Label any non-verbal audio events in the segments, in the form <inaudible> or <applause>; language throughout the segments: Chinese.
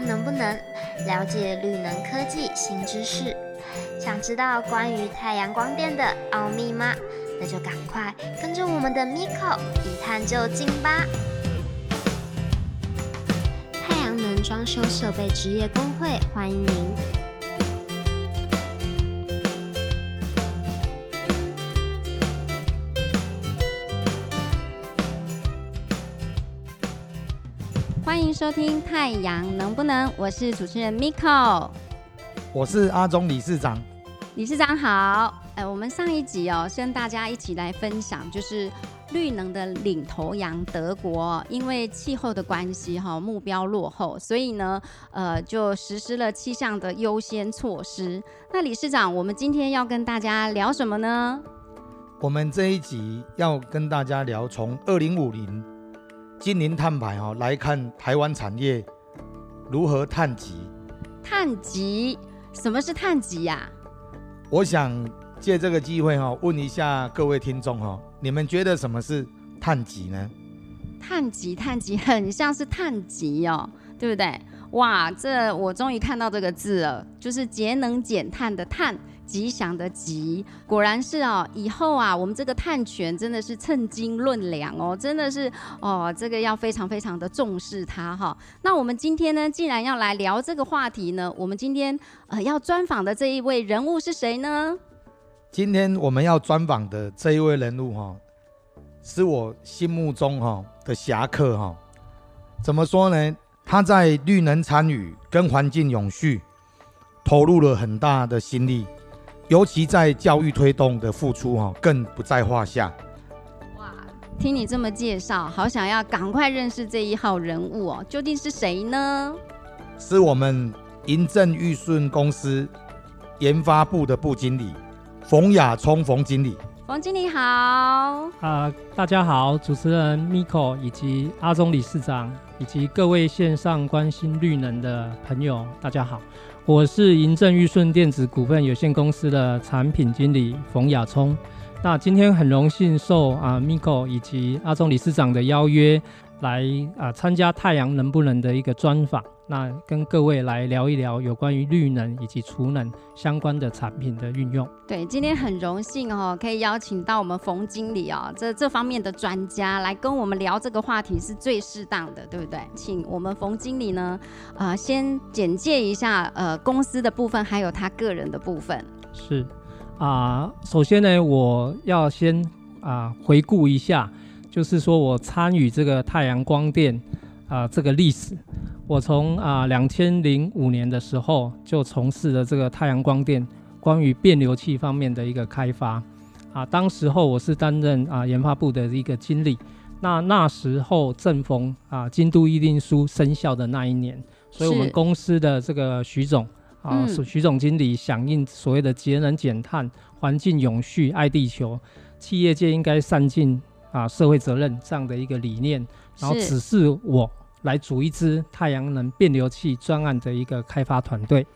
能不能了解绿能科技新知识？想知道关于太阳光电的奥秘吗？那就赶快跟着我们的 Miko 一探究竟吧！太阳能装修设备职业工会欢迎您。收听《太阳能不能》，我是主持人 Miko，我是阿忠理事长。理事长好，呃，我们上一集哦，跟大家一起来分享，就是绿能的领头羊德国，因为气候的关系哈，目标落后，所以呢，呃，就实施了气象的优先措施。那理事长，我们今天要跟大家聊什么呢？我们这一集要跟大家聊从二零五零。金陵碳排哈来看台湾产业如何碳极？碳极？什么是碳极呀？我想借这个机会哈问一下各位听众哈，你们觉得什么是碳极呢？碳极，碳极 <laughs> 很像是碳极哦，对不对？哇，这我终于看到这个字了，就是节能减碳的碳。吉祥的吉，果然是哦。以后啊，我们这个碳权真的是称斤论两哦，真的是哦，这个要非常非常的重视它哈。那我们今天呢，既然要来聊这个话题呢，我们今天呃要专访的这一位人物是谁呢？今天我们要专访的这一位人物哈，是我心目中哈的侠客哈。怎么说呢？他在绿能参与跟环境永续投入了很大的心力。尤其在教育推动的付出哈，更不在话下。哇，听你这么介绍，好想要赶快认识这一号人物哦！究竟是谁呢？是我们银正裕顺公司研发部的部经理冯雅聪冯经理。冯经理好。啊，大家好，主持人 Miko 以及阿忠理事长以及各位线上关心绿能的朋友，大家好。我是银正裕顺电子股份有限公司的产品经理冯亚聪。那今天很荣幸受啊 Miko 以及阿忠理事长的邀约，来啊参加太阳能不能的一个专访。那跟各位来聊一聊有关于绿能以及储能相关的产品的运用。对，今天很荣幸哦，可以邀请到我们冯经理哦，这这方面的专家来跟我们聊这个话题是最适当的，对不对？请我们冯经理呢，呃，先简介一下呃公司的部分，还有他个人的部分。是啊，首先呢，我要先啊回顾一下，就是说我参与这个太阳光电啊这个历史。我从啊两千零五年的时候就从事了这个太阳光电关于变流器方面的一个开发，啊，当时候我是担任啊研发部的一个经理，那那时候正逢啊京都议定书生效的那一年，所以我们公司的这个徐总啊徐总经理响应所谓的节能减碳、环境永续、爱地球，企业界应该善尽啊社会责任这样的一个理念，然后指示我。来组一支太阳能变流器专案的一个开发团队，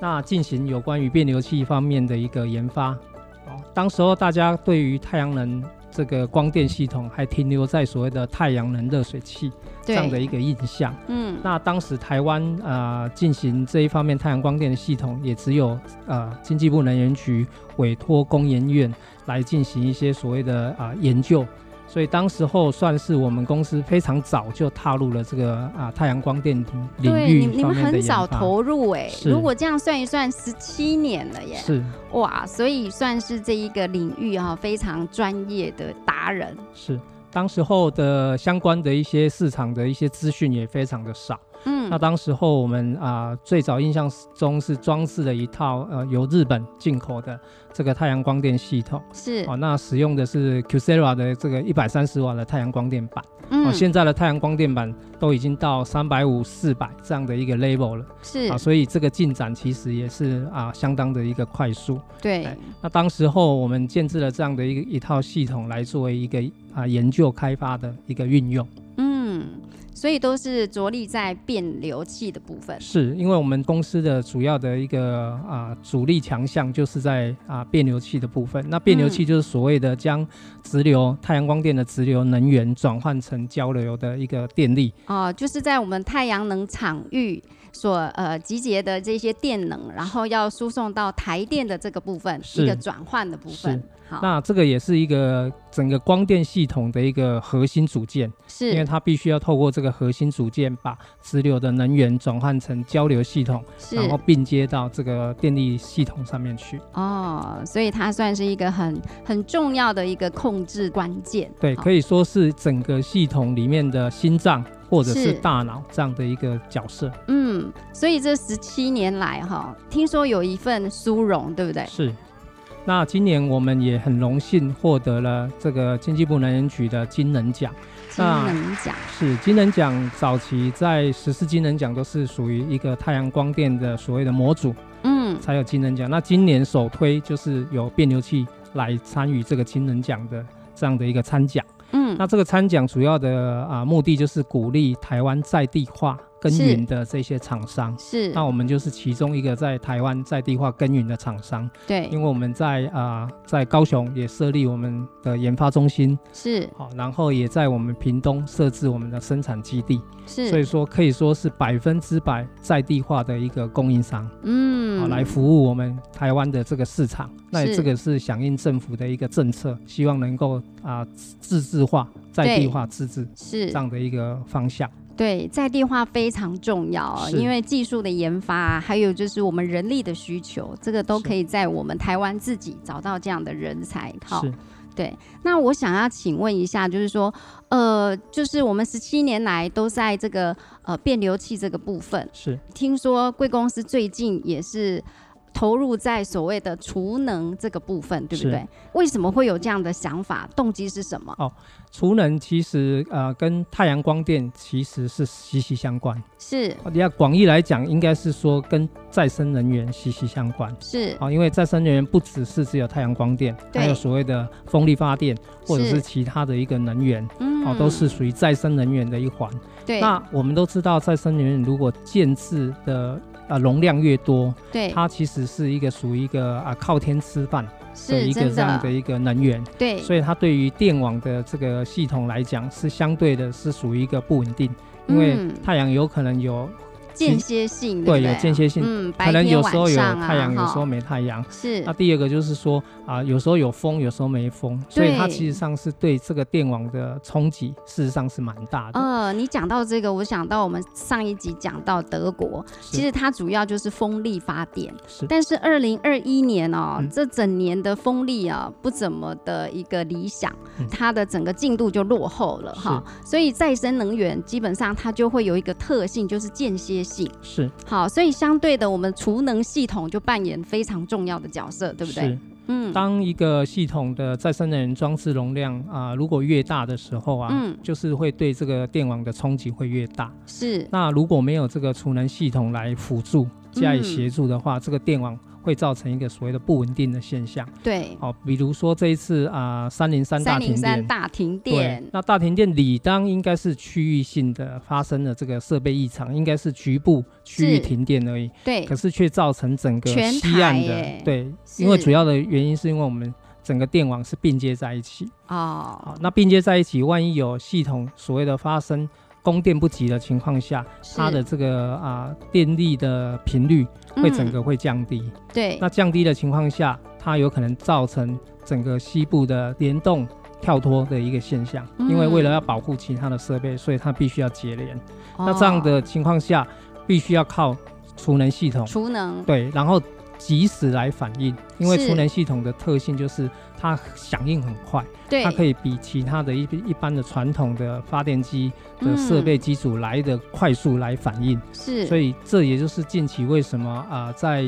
那进行有关于变流器方面的一个研发。哦，当时候大家对于太阳能这个光电系统还停留在所谓的太阳能热水器这样的一个印象。嗯，那当时台湾啊进行这一方面太阳光电的系统，也只有呃经济部能源局委托工研院来进行一些所谓的啊研究。所以当时候算是我们公司非常早就踏入了这个啊太阳光电领域你们很早投入哎，如果这样算一算，十七年了耶。是哇，所以算是这一个领域哈非常专业的达人。是，当时候的相关的一些市场的一些资讯也非常的少。嗯，那当时候我们啊最早印象中是装饰了一套呃由日本进口的。这个太阳光电系统是哦，那使用的是 Qsera 的这个一百三十瓦的太阳光电板。嗯，现在的太阳光电板都已经到三百五、四百这样的一个 level 了。是啊，所以这个进展其实也是啊相当的一个快速。对，那当时候我们建制了这样的一个一套系统来作为一个啊研究开发的一个运用。嗯。所以都是着力在变流器的部分。是因为我们公司的主要的一个啊主力强项就是在啊变流器的部分。那变流器就是所谓的将直流太阳光电的直流能源转换成交流的一个电力。哦，就是在我们太阳能场域所呃集结的这些电能，然后要输送到台电的这个部分，一个转换的部分。好，那这个也是一个整个光电系统的一个核心组件，是因为它必须要透过这个核心组件，把直流的能源转换成交流系统，是然后并接到这个电力系统上面去。哦，所以它算是一个很很重要的一个控制关键。对，可以说是整个系统里面的心脏或者是是大脑这样的一个角色。嗯，所以这十七年来哈，听说有一份殊荣，对不对？是。那今年我们也很荣幸获得了这个经济部能源局的金能奖。金能奖是金能奖早期在十四金能奖都是属于一个太阳光电的所谓的模组嗯，才有金能奖。那今年首推就是有变流器来参与这个金能奖的这样的一个参奖。那这个参奖主要的啊目的就是鼓励台湾在地化。耕耘的这些厂商。是。那我们就是其中一个在台湾在地化耕耘的厂商，对，因为我们在啊、在高雄也设立我们的研发中心，是。好，然后也在我们屏东设置我们的生产基地。是，所以是，说可以说是百分之百在地化的一个供应商，嗯。好嗯，来服务我们台湾的这个市场。那是。这个是响应政府的一个政策，希望能够啊自治化、在地化、自治是。这样的一个方向。对，在地化非常重要因为技术的研发啊，还有就是我们人力的需求，这个都可以在我们台湾自己找到这样的人才。好，对。那我想要请问一下，就是说，呃，就是我们十七年来都在这个呃变流器这个部分，是听说贵公司最近也是。投入在所谓的储能这个部分，对不对？为什么会有这样的想法？动机是什么？哦储能其实呃跟太阳光电其实是息息相关。是你要广义来讲，应该是说跟再生能源息息相关。是哦，因为再生能源不只是只有太阳光电，还有所谓的风力发电或者是是其他的一个能源，嗯哦，都是属于再生能源的一环。对那我们都知道，再生能源如果建制的啊容量越多，对。它其实是一个属于一个啊靠天吃饭的一个这样的一个能源，对。所以它对于电网的这个系统来讲是相对的是属于一个不稳定，因为嗯。太阳有可能有间歇性的，对有间歇性，嗯，可白天能有时候有晚上啊太阳，有时哈。候没太阳。是。那第二个就是说啊，有时候有风，有时候没风，所以它对其实上是对这个电网的冲击，事实上是蛮大的。呃，你讲到这个，我想到我们上一集讲到德国，其实它主要就是风力发电，是。但是二零二一年哦，嗯。这整年的风力啊不怎么的一个理想，嗯。它的整个进度就落后了哈，所以再生能源基本上它就会有一个特性，就是间歇性。是好，所以相对的，我们储能系统就扮演非常重要的角色，对不对？是。嗯，当一个系统的再生能源装置容量啊、如果越大的时候啊，嗯就是会对这个电网的冲击会越大。是那如果没有这个储能系统来辅助、加以嗯协助的话，这个电网会造成一个所谓的不稳定的现象。对，哦、比如说这一次啊，三零三大停电。三大停对电，，那大停电理当应该是区域性的发生了这个设备异常，应该是局部区域停电而已。对可，是却造成整个西岸的对，因为主要的原因是因为我们整个电网是并接在一起。哦好，，那并接在一起，万一有系统所谓的发生供电不及的情况下，它的这个啊、电力的频率会整嗯个会降低。对，那降低的情况下，它有可能造成整个西部的联动跳脱的一个现象，嗯。因为为了要保护其他的设备，所以它必须要节联。那这样哦的情况下，必须要靠储能系统。储能。对，然后及时来反应，因为是。储能系统的特性就是它响应很快，对，它可以比其他的一一般的传统的发电机的设备机组来的快速来反应，嗯是，所以这也就是近期为什么啊、在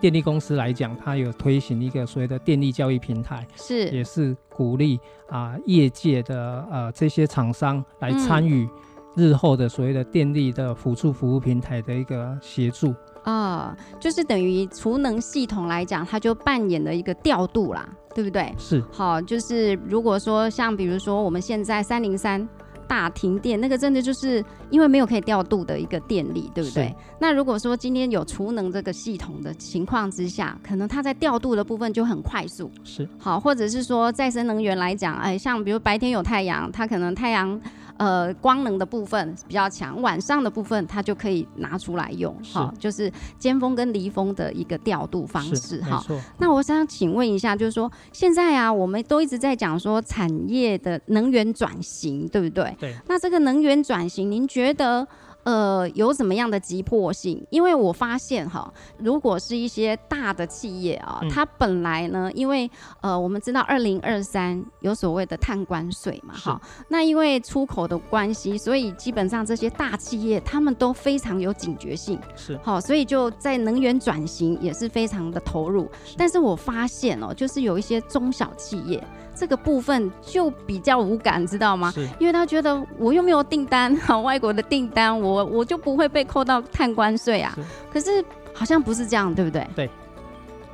电力公司来讲，它有推行一个所谓的电力交易平台，是。也是鼓励啊、业界的呃这些厂商来嗯参与日后的所谓的电力的辅助服务平台的一个协助。啊、就是等于储能系统来讲，它就扮演了一个调度啦，对不对？是好，就是如果说像比如说我们现在三零三大停电，那个真的就是因为没有可以调度的一个电力，对不对？那如果说今天有储能这个系统的情况之下，可能它在调度的部分就很快速，是好，或者是说再生能源来讲，哎，像比如白天有太阳，它可能太阳呃光能的部分比较强，晚上的部分它就可以拿出来用，是好，就是尖峰跟离峰的一个调度方式哈。错，那我想请问一下，就是说现在啊，我们都一直在讲说产业的能源转型，对不对？对。那这个能源转型，您觉得？呃，有怎么样的急迫性？因为我发现哈，如果是一些大的企业啊，嗯它本来呢，因为呃，我们知道二零二三有所谓的碳关税嘛，哈，那因为出口的关系，所以基本上这些大企业他们都非常有警觉性，是好，所以就在能源转型也是非常的投入。但是我发现哦，就是有一些中小企业这个部分就比较无感，知道吗？是因为他觉得我又没有订单，<laughs> 好，外国的订单，我我就不会被扣到碳关税啊是。可是好像不是这样，对不对对？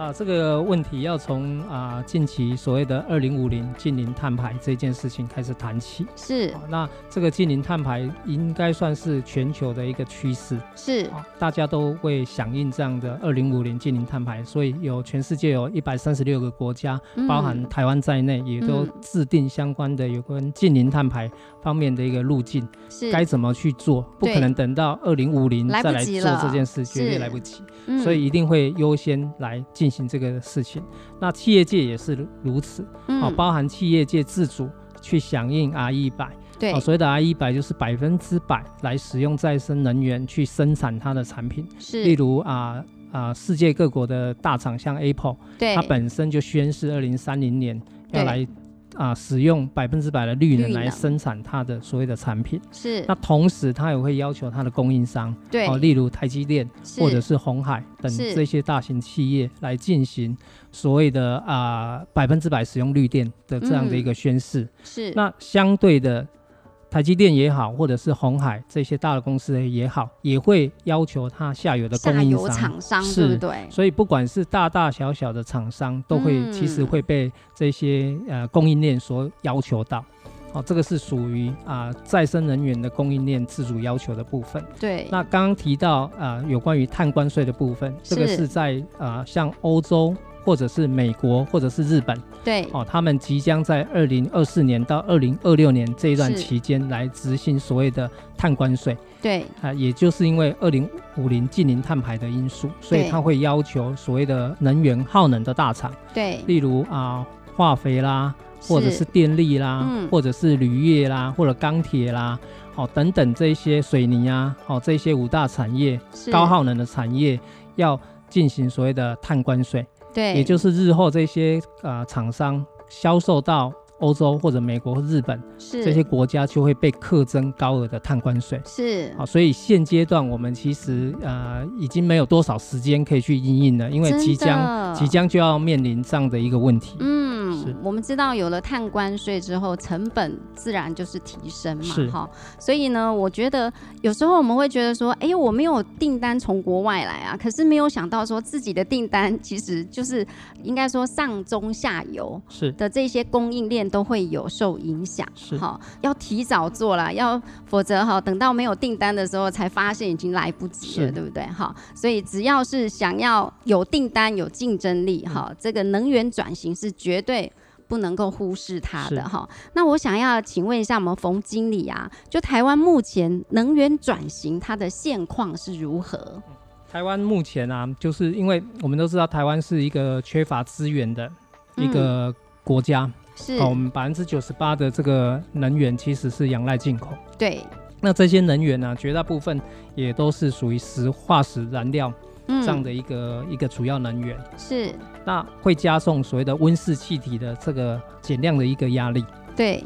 啊，这个问题要从啊近期所谓的二零五零近零碳排这件事情开始谈起。是。啊那这个近零碳排应该算是全球的一个趋势是。啊，大家都会响应这样的二零五零近零碳排，所以有全世界有一百三十六个国家，包含嗯台湾在内，也都嗯。制定相关的有关近零碳排方面的一个路径，是。该怎么去做，不可能等到二零五零再来做这件事，绝对来不及。嗯。所以一定会优先来进行这个事情。那企业界也是如如此，嗯。哦，包含企业界自主去响应 R 一百，对。哦，所谓的 R 一百就是百分之百来使用再生能源去生产它的产品，是。例如啊啊、世界各国的大厂像 Apple，对。它本身就宣示二零三零年要来啊、使用百分之百的绿能来生产它的所谓的产品。是那同时，它也会要求它的供应商，对哦，例如台积电。或者是红海等这些大型企业来进行所谓的啊百分之百使用绿电的这样的一个宣示。是那相对的，台积电也好，或者是红海这些大的公司也好，也会要求它下游的供应商。厂商是对不对？所以不管是大大小小的厂商，都会、嗯其实会被这些呃供应链所要求到。哦，这个是属于啊、再生能源的供应链自主要求的部分。对，那刚刚提到啊、有关于碳关税的部分，这个是是在啊、像欧洲或者是美国或者是日本对。哦，他们即将在二零二四年到二零二六年这一段期间来执行所谓的碳关税对。啊，也就是因为二零五零近零碳排的因素，所以对它会要求所谓的能源耗能的大厂，对，例如啊、化肥啦，或者是电力啦，嗯。或者是铝业啦，或者钢铁啦，哦等等这些水泥啊，哦这些五大产业高耗能的产业要进行所谓的碳关税，对，也就是日后这些啊厂商销售到欧洲或者美国、日本这些国家就会被课征高额的碳关税。是。好，所以现阶段我们其实呃已经没有多少时间可以去应应了，因为即将即将就要面临这样的一个问题。嗯是，我们知道有了碳关税之后，成本自然就是提升嘛，哈。所以呢，我觉得有时候我们会觉得说，哎，我没有订单从国外来啊，可是没有想到说自己的订单其实就是应该说上中下游是的这些供应链都会有受影响。是哈，要提早做啦，要否则哈，等到没有订单的时候才发现已经来不及了，对不对？哈，所以只要是想要有订单、有竞争力，嗯哈，这个能源转型是绝对。不能够忽视它的哈。那我想要请问一下我们冯经理啊，就台湾目前能源转型它的现况是如何？台湾目前啊，就是因为我们都知道台湾是一个缺乏资源的一个国家，是。哦、我们百分之九十八的这个能源其实是仰赖进口。对，那这些能源呢、绝大部分也都是属于石化石燃料嗯。这样的一个、一个主要能源，是，那会加重所谓的温室气体的这个减量的一个压力。对。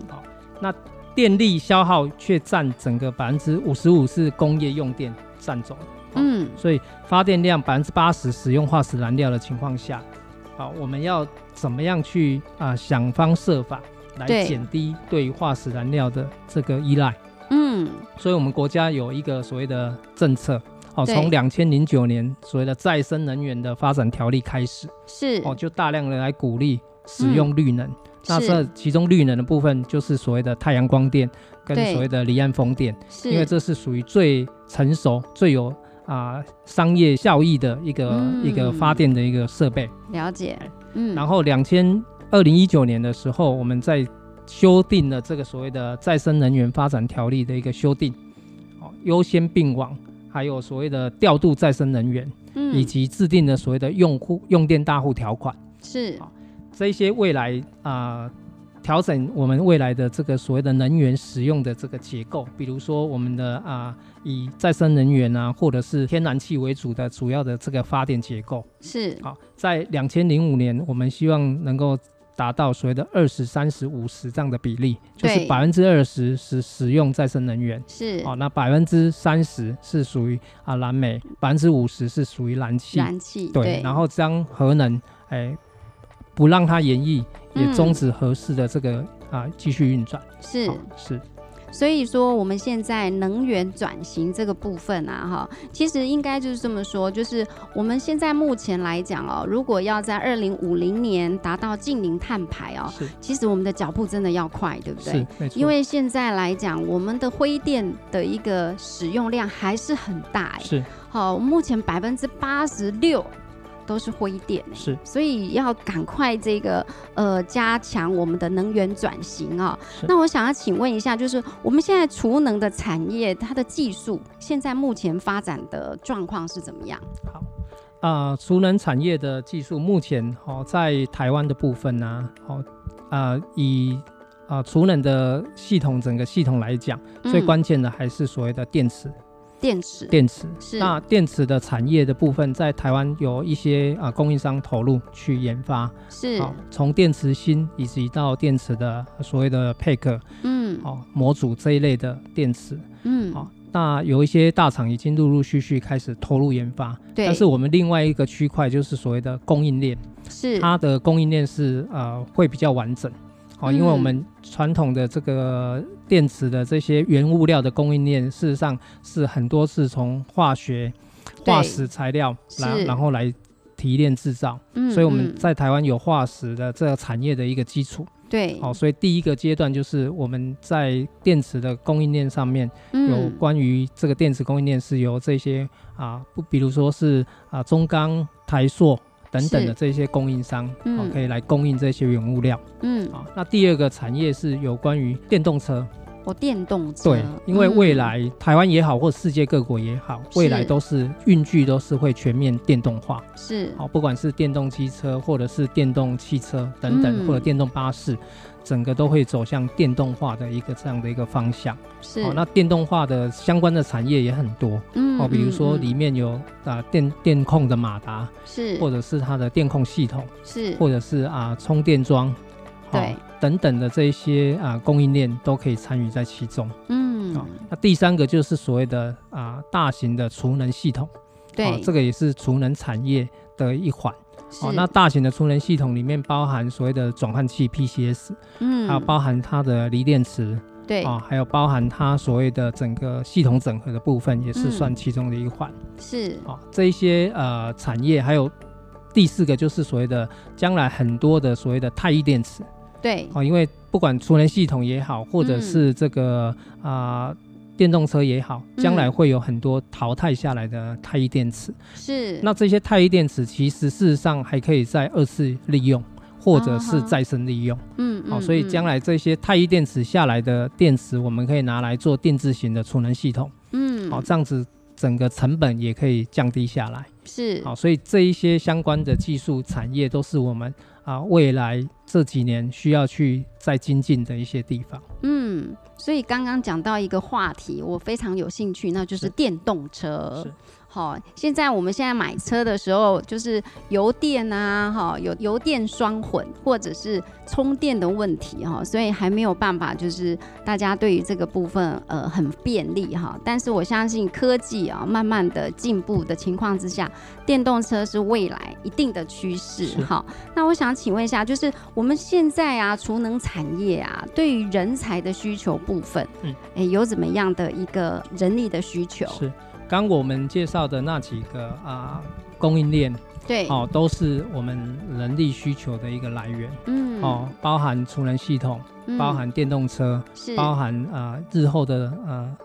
那，电力消耗却占整个百分之五十五是工业用电占走，嗯，所以发电量百分之八十使用化石燃料的情况下，好，我们要怎么样去啊想方设法来对。减低对化石燃料的这个依赖？嗯，所以我们国家有一个所谓的政策，哦，从两千零九年所谓的再生能源的发展条例开始，是，哦，就大量的来鼓励使用绿能。那这其中绿能的部分就是所谓的太阳光电跟所谓的离岸风电，是。因为这是属于最成熟、最有啊、商业效益的一个、嗯。一个发电的一个设备。了解，嗯，然后两千二零一九年的时候，我们在修订了这个所谓的再生能源发展条例的一个修订，哦，优先并网，还有所谓的调度再生能源，嗯以及制定的所谓的用户用电大户条款。是好这些未来啊。调整我们未来的这个所谓的能源使用的这个结构，比如说我们的啊、以再生能源啊，或者是天然气为主的主要的这个发电结构。是好，在两千零五年，我们希望能够达到所谓的二十三十五十这样的比例，就是对。百分之二十是使用再生能源，是。哦，那百分之三十是属于啊燃煤，百分之五十是属于燃气，燃气对，然后将核能哎不让它延役，也嗯。终止合适的这个啊继续运转，是。好是所以说，我们现在能源转型这个部分啊，哈，其实应该就是这么说，就是我们现在目前来讲哦，如果要在二零五零年达到近零碳排哦，是其实我们的脚步真的要快，对不对是？因为现在来讲，我们的灰电的一个使用量还是很大哎。是好，目前百分之八十六都是灰电哎。是所以要赶快这个呃加强我们的能源转型啊、是那我想要请问一下，就是我们现在储能的产业，它的技术现在目前发展的状况是怎么样？好。啊，储能产业的技术目前哦，在台湾的部分呢、哦，啊，以啊储能的系统整个系统来讲，最嗯关键的还是所谓的电池。电池。电池，是。那电池的产业的部分，在台湾有一些啊供应商投入去研发，是。好，从电池芯以及到电池的所谓的配克嗯。哦模组这一类的电池，嗯。好，那有一些大厂已经陆陆续续开始投入研发，对，但是我们另外一个区块就是所谓的供应链，是。它的供应链是呃会比较完整。哦，因为我嗯。们传统的这个电池的这些原物料的供应链，事实上是很多是从化学、化石材料来，然后来提炼制造，嗯所以我们嗯。在台湾有化石的这个产业的一个基础。对。好、所以第一个阶段就是我们在电池的供应链上面有嗯关于这个电池供应链是由这些啊，不，比如说是啊中钢、台塑等等的这些供应商，好、嗯。可以来供应这些原物料。嗯。啊，那第二个产业是有关于电动车，哦电动车。对，因为未嗯。来、台湾也好，或世界各国也好，未来都是运具都是会全面电动化，是。好，不管是电动机车或者是电动汽车等等，嗯。或者电动巴士，整个都会走向电动化的一个这样的一个方向。是。哦，那电动化的相关的产业也很多。嗯哦，比如说里面有啊电电控的马达，是。或者是它的电控系统，是。或者是啊充电桩，对。哦等等的这一些啊供应链都可以参与在其中。嗯。哦，那第三个就是所谓的啊大型的储能系统，对。哦，这个也是储能产业的一环。是。哦，那大型的储能系统里面包含所谓的转换器 PCS，嗯。还有包含它的锂电池，对。啊、还有包含它所谓的整个系统整合的部分，也是嗯。算其中的一环。是。啊、这一些呃产业，还有第四个就是所谓的将来很多的所谓的太一电池。对。哦、因为不管储能系统也好，或者嗯。是这个啊、电动车也好，将来嗯会有很多淘汰下来的太一电池。是那这些太一电池其实事实上还可以再二次利用，或者是再生利用。嗯好、所以将来这些太一电池下来的电池，我们可以拿来做电子型的储能系统。嗯好、这样子整个成本也可以降低下来。是好、所以这一些相关的技术产业都是我们啊未来这几年需要去再精进的一些地方。嗯，所以刚刚讲到一个话题，我非常有兴趣，那就是是电动车是。好，现在我们现在买车的时候，就是油电啊，哈，有油电双混或者是充电的问题哈，所以还没有办法，就是大家对于这个部分呃很便利哈。但是我相信科技啊慢慢的进步的情况之下，电动车是未来一定的趋势是哈。那我想请问一下，就是我们现在啊，储能产业啊，对于人才的需求部分，嗯嗯，哎，有怎么样的一个人力的需求？是刚我们介绍的那几个啊供应链对，哦，都是我们人力需求的一个来源。嗯，哦，包含储能系统，嗯。包含电动车，是。包含啊、呃日后的呃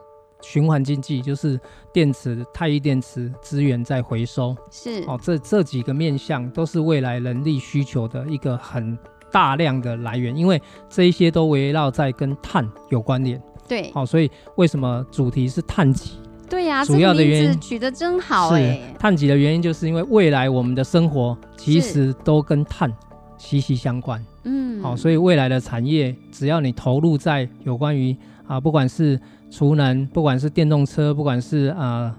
循环经济，就是电池、太一电池资源再回收。是。哦，这这几个面向都是未来人力需求的一个很大量的来源，因为这一些都围绕在跟碳有关联。对。好、所以为什么主题是碳极？对呀，主要的原因是取得真好是哎，碳几的原因，就是因为未来我们的生活其是实都跟碳息息相关。嗯，好、所以未来的产业，只要你投入在有关于啊，不管是储能，不管是电动车，不管是啊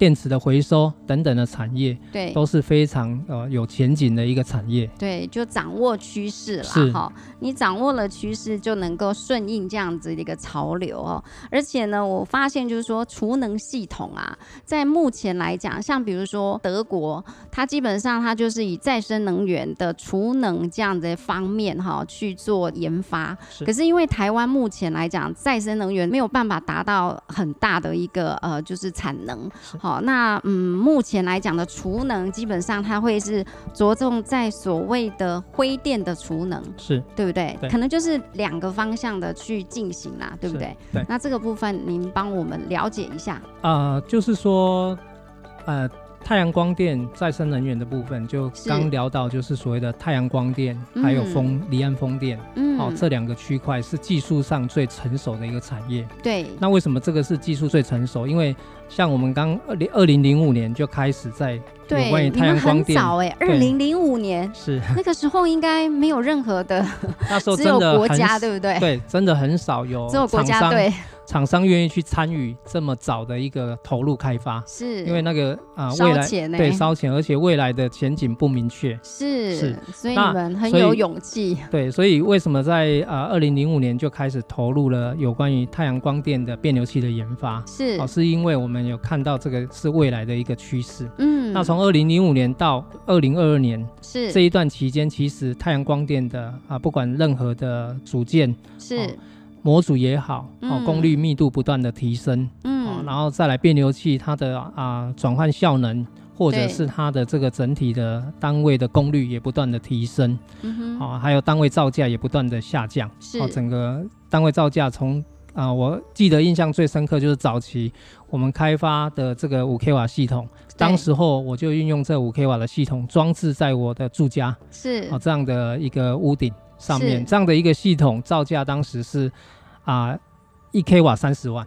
电池的回收等等的产业，对都是非常呃有前景的一个产业。对，就掌握趋势是啦，哈，你掌握了趋势，就能够顺应这样子的一个潮流哦。而且呢，我发现就是说，储能系统啊，在目前来讲，像比如说德国，它基本上它就是以再生能源的储能这样的方面哈去做研发。是可是因为台湾目前来讲，再生能源没有办法达到很大的一个呃就是产能，是好，那嗯，目前来讲的储能，基本上它会是着重在所谓的灰电的储能，是对不对？对可能就是两个方向的去进行啦，对不对？对那这个部分您帮我们了解一下。呃、就是说呃。太阳光电再生能源的部分，就刚聊到，就是所谓的太阳光电，还有嗯风离岸风电，嗯，哦，这两个区块是技术上最成熟的一个产业。对，那为什么这个是技术最成熟？因为像我们刚二零二零零五年就开始在有，关于太阳光电，早哎，二对。零零五年是。<laughs> 那个时候应该没有任何的，<laughs> 那时候 <laughs> 只有真的很国家，对不对？对，真的很少有只有国厂商家队厂商愿意去参与这么早的一个投入开发，是，因为那个啊、未烧来对烧钱，而且未来的前景不明确。是是。所以你们很有勇气，对，所以为什么在啊二零零五年就开始投入了有关于太阳光电的变流器的研发？是。哦，是因为我们有看到这个是未来的一个趋势。嗯，那从二零零五年到二零二二年是。这一段期间，其实太阳光电的啊，不管任何的组件是。模组也好，哦嗯，功率密度不断的提升，哦，嗯，然后再来变流器它的啊转换效能，或者是它的这个整体的单位的功率也不断的提升，嗯哼，哦，还有单位造价也不断的下降，是。哦，整个单位造价从啊，我记得印象最深刻就是早期我们开发的这个五 k 瓦系统，当时候我就运用这五 k 瓦的系统装置在我的住家是。哦这样的一个屋顶上面，这样的一个系统造价当时是啊一 k 瓦三十万，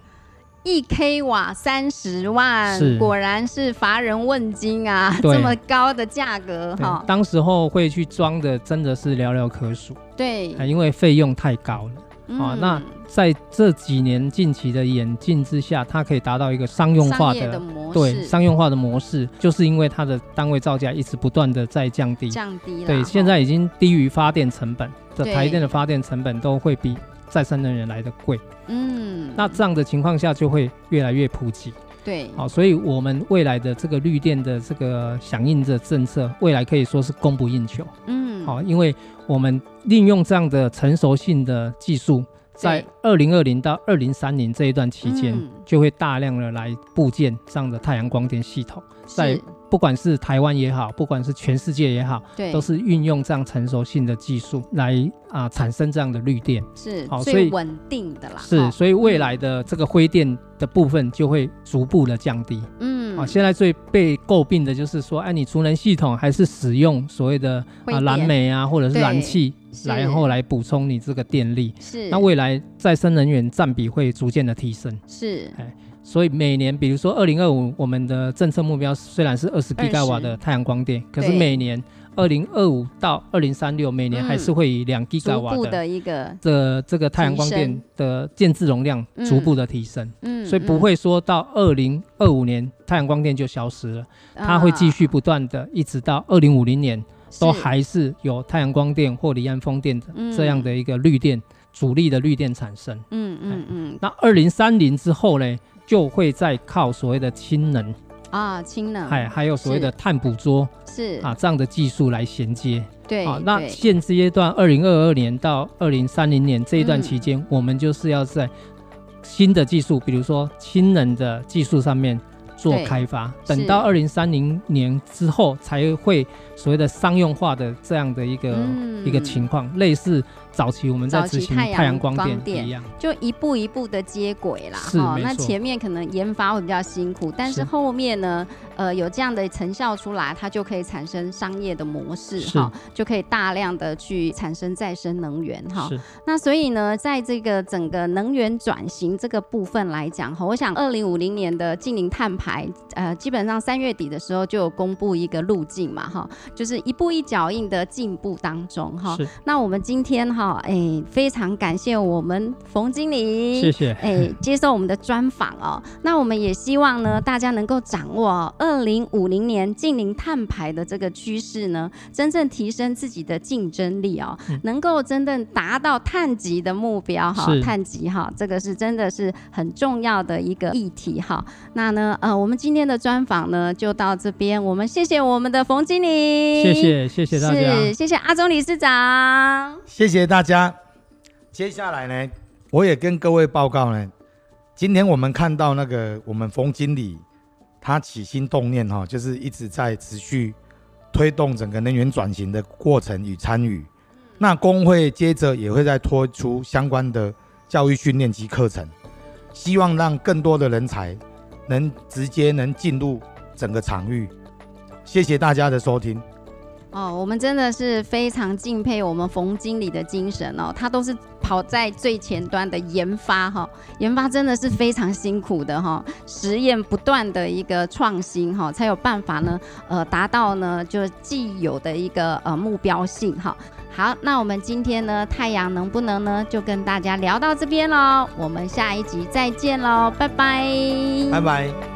一 k 瓦三十万，是。果然是乏人问津啊！这么高的价格对哈，，当时候会去装的真的是寥寥可数，对。啊，因为费用太高了。嗯啊那在这几年近期的演进之下，它可以达到一个商用化商的的模对式商用化的模式，就是因为它的单位造价一直不断的在降低。降低了，对，现在已经低于发电成本的对台电的发电成本都会比再生能源来的贵。嗯，那这样的情况下就会越来越普及。对好，所以我们未来的这个绿电的这个响应的政策，未来可以说是供不应求。嗯好，因为我们利用这样的成熟性的技术，在对二零二零到二零三零这一段期间，嗯。就会大量的来部件这样的太阳光电系统，在不管是台湾也好，不管是全世界也好，对。都是运用这样成熟性的技术来啊、产生这样的绿电。是好所以最稳定的啦，是，所以未来的这个灰电的部分就会逐步的降低。嗯啊，现在最被诟病的就是说，哎，你储能系统还是使用所谓的啊燃煤啊，或者是燃气，是然后来补充你这个电力。是那未来再生能源占比会逐渐的提升，是哎所以每年，比如说二零二五，我们的政策目标虽然是二十吉瓦的太阳光电，可是每年二零二五到二零三六，每年嗯还是会以两 g 逐瓦的一个这这个太阳光电的建制容量逐步的提升。嗯，所以不会说到二零二五年太阳光电就消失了，嗯，它会继续不断的，一直到二零五零年都还是有太阳光电或离岸风电的嗯。这样的一个绿电主力的绿电产生。嗯嗯嗯。那二零三零之后呢，就会再靠所谓的氢能，啊，氢能。还还有所谓的碳捕捉是。啊这样的技术来衔接。对啊，那对。现阶段二零二二年到二零三零年这一段嗯期间，我们就是要在新的技术，比如说氢能的技术上面做开发，等到二零三零年之后才会所谓的商用化的这样的一个、嗯。一个情况，类似早期我们在早期执行太阳光光电电一样。就一步一步的接轨啦，那是没错前面可能研发会比较辛苦，但是是后面呢，呃，有这样的成效出来，它就可以产生商业的模式是哈，就可以大量的去产生再生能源哈。是那所以呢，在这个整个能源转型这个部分来讲哈，我想二零五零年的近零碳排，呃，基本上三月底的时候就有公布一个路径嘛哈，就是一步一脚印的进步当中哈。是，那我们今天哈，哎，非常感谢我们冯经理，谢谢。哎，接受我们的专访哦。那我们也希望呢，大家能够掌握二零五零年近零碳排的这个趋势呢，真正提升自己的竞争力哦，嗯能够真正达到碳级的目标哈，是碳级哈，这个是真的是很重要的一个议题哈。那呢，呃，我们今天的专访呢就到这边，我们谢谢我们的冯经理，谢谢谢谢大家。是谢谢阿忠理事长。谢谢大大家。接下来呢，我也跟各位报告呢，今天我们看到那个我们冯经理，他起心动念哈、就是一直在持续推动整个能源转型的过程与参与。那工会接着也会再推出相关的教育训练及课程，希望让更多的人才能直接能进入整个场域。谢谢大家的收听。哦，我们真的是非常敬佩我们冯经理的精神哦，他都是跑在最前端的研发哈、研发真的是非常辛苦的哈、实验不断的一个创新哈、才有办法呢，呃，达到呢就既有的一个呃目标性哈、好，那我们今天呢，太阳能不能呢，就跟大家聊到这边喽，我们下一集再见喽，拜拜，拜拜。